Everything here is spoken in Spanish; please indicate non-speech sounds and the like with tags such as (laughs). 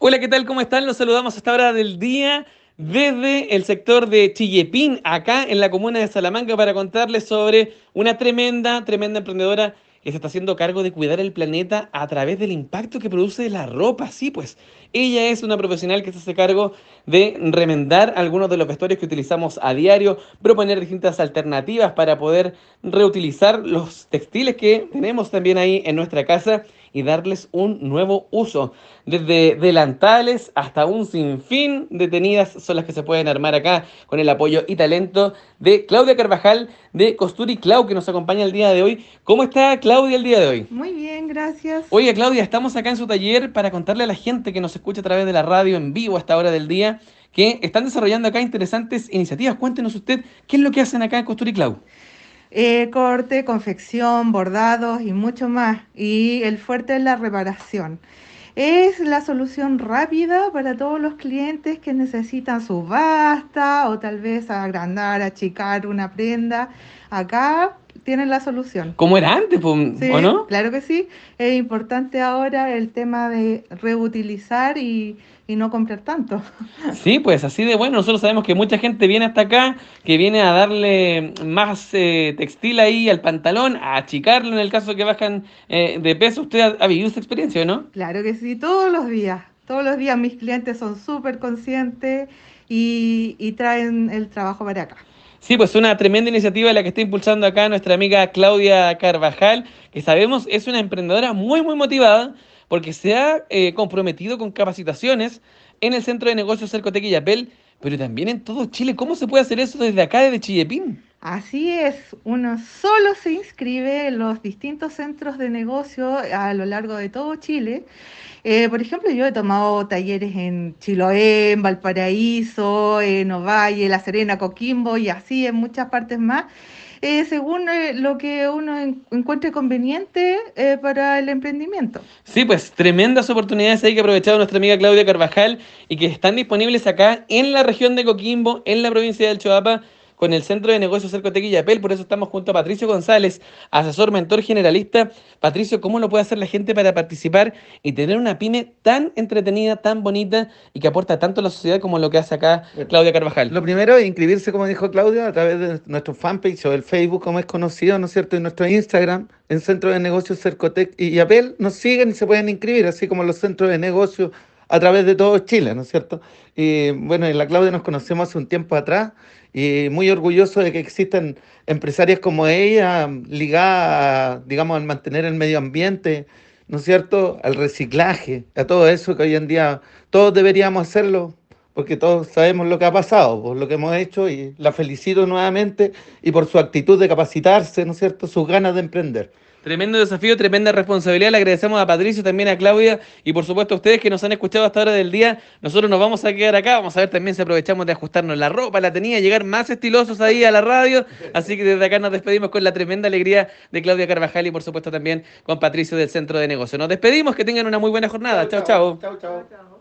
Hola, ¿qué tal? ¿Cómo están? Los saludamos a esta hora del día desde el sector de Chillepín, acá en la comuna de Salamanca, para contarles sobre una tremenda, tremenda emprendedora que se está haciendo cargo de cuidar el planeta a través del impacto que produce la ropa. Sí, pues ella es una profesional que se hace cargo de remendar algunos de los vestuarios que utilizamos a diario, proponer distintas alternativas para poder reutilizar los textiles que tenemos también ahí en nuestra casa y darles un nuevo uso. Desde delantales hasta un sinfín de tenidas son las que se pueden armar acá con el apoyo y talento de Claudia Carvajal de Costuri Clau que nos acompaña el día de hoy. ¿Cómo está Claudia el día de hoy? Muy bien, gracias. Oye Claudia, estamos acá en su taller para contarle a la gente que nos escucha a través de la radio en vivo a esta hora del día que están desarrollando acá interesantes iniciativas. Cuéntenos usted qué es lo que hacen acá en Costuri Clau. Eh, corte, confección, bordados y mucho más. Y el fuerte es la reparación. Es la solución rápida para todos los clientes que necesitan subasta o tal vez agrandar, achicar una prenda. Acá tienen la solución. Como era antes, ¿o no? Claro que sí. Es importante ahora el tema de reutilizar y y no comprar tanto. (laughs) Sí, pues así de bueno, nosotros sabemos que mucha gente viene hasta acá, que viene a darle más eh, textil ahí al pantalón, a achicarlo en el caso que bajan eh, de peso. ¿Usted ha, vivido esa experiencia, no? Claro que sí, todos los días. Todos los días mis clientes son súper conscientes y, y traen el trabajo para acá. Sí, pues una tremenda iniciativa la que está impulsando acá nuestra amiga Claudia Carvajal, que sabemos es una emprendedora muy, muy motivada porque se ha eh, comprometido con capacitaciones en el Centro de Negocios Cercotec y Yapel, pero también en todo Chile. ¿Cómo se puede hacer eso desde acá, desde Chillepín? Así es, uno solo se inscribe en los distintos centros de negocio a lo largo de todo Chile. Eh, por ejemplo, yo he tomado talleres en Chiloé, en Valparaíso, en Ovalle, La Serena, Coquimbo y así en muchas partes más. Eh, según eh, lo que uno encuentre conveniente para el emprendimiento. Sí, pues tremendas oportunidades hay que aprovechar nuestra amiga Claudia Carvajal y que están disponibles acá en la región de Coquimbo, en la provincia del Choapa con el Centro de Negocios Cercotec y Yapel. Por eso estamos junto a Patricio González, asesor, mentor generalista. Patricio, ¿cómo lo puede hacer la gente para participar y tener una pyme tan entretenida, tan bonita y que aporta tanto a la sociedad como lo que hace acá Claudia Carvajal? Lo primero es inscribirse, como dijo Claudia, a través de nuestro fanpage o el Facebook, como es conocido, ¿no es cierto? Y nuestro Instagram, en Centro de Negocios Cercotec y Yapel, nos siguen y se pueden inscribir, así como los centros de negocios a través de todo Chile, ¿no es cierto? Y bueno, en la Claudia nos conocemos hace un tiempo atrás y muy orgulloso de que existan empresarias como ella ligadas, digamos, al mantener el medio ambiente, ¿no es cierto?, al reciclaje, a todo eso que hoy en día todos deberíamos hacerlo, porque todos sabemos lo que ha pasado, por lo que hemos hecho, y la felicito nuevamente y por su actitud de capacitarse, ¿no es cierto?, sus ganas de emprender. Tremendo desafío, tremenda responsabilidad. Le agradecemos a Patricio, también a Claudia y por supuesto a ustedes que nos han escuchado hasta ahora del día. Nosotros nos vamos a quedar acá. Vamos a ver también si aprovechamos de ajustarnos la ropa, la tenía, llegar más estilosos ahí a la radio. Así que desde acá nos despedimos con la tremenda alegría de Claudia Carvajal y por supuesto también con Patricio del Centro de Negocio. Nos despedimos, que tengan una muy buena jornada. chao. chao. chao, chao.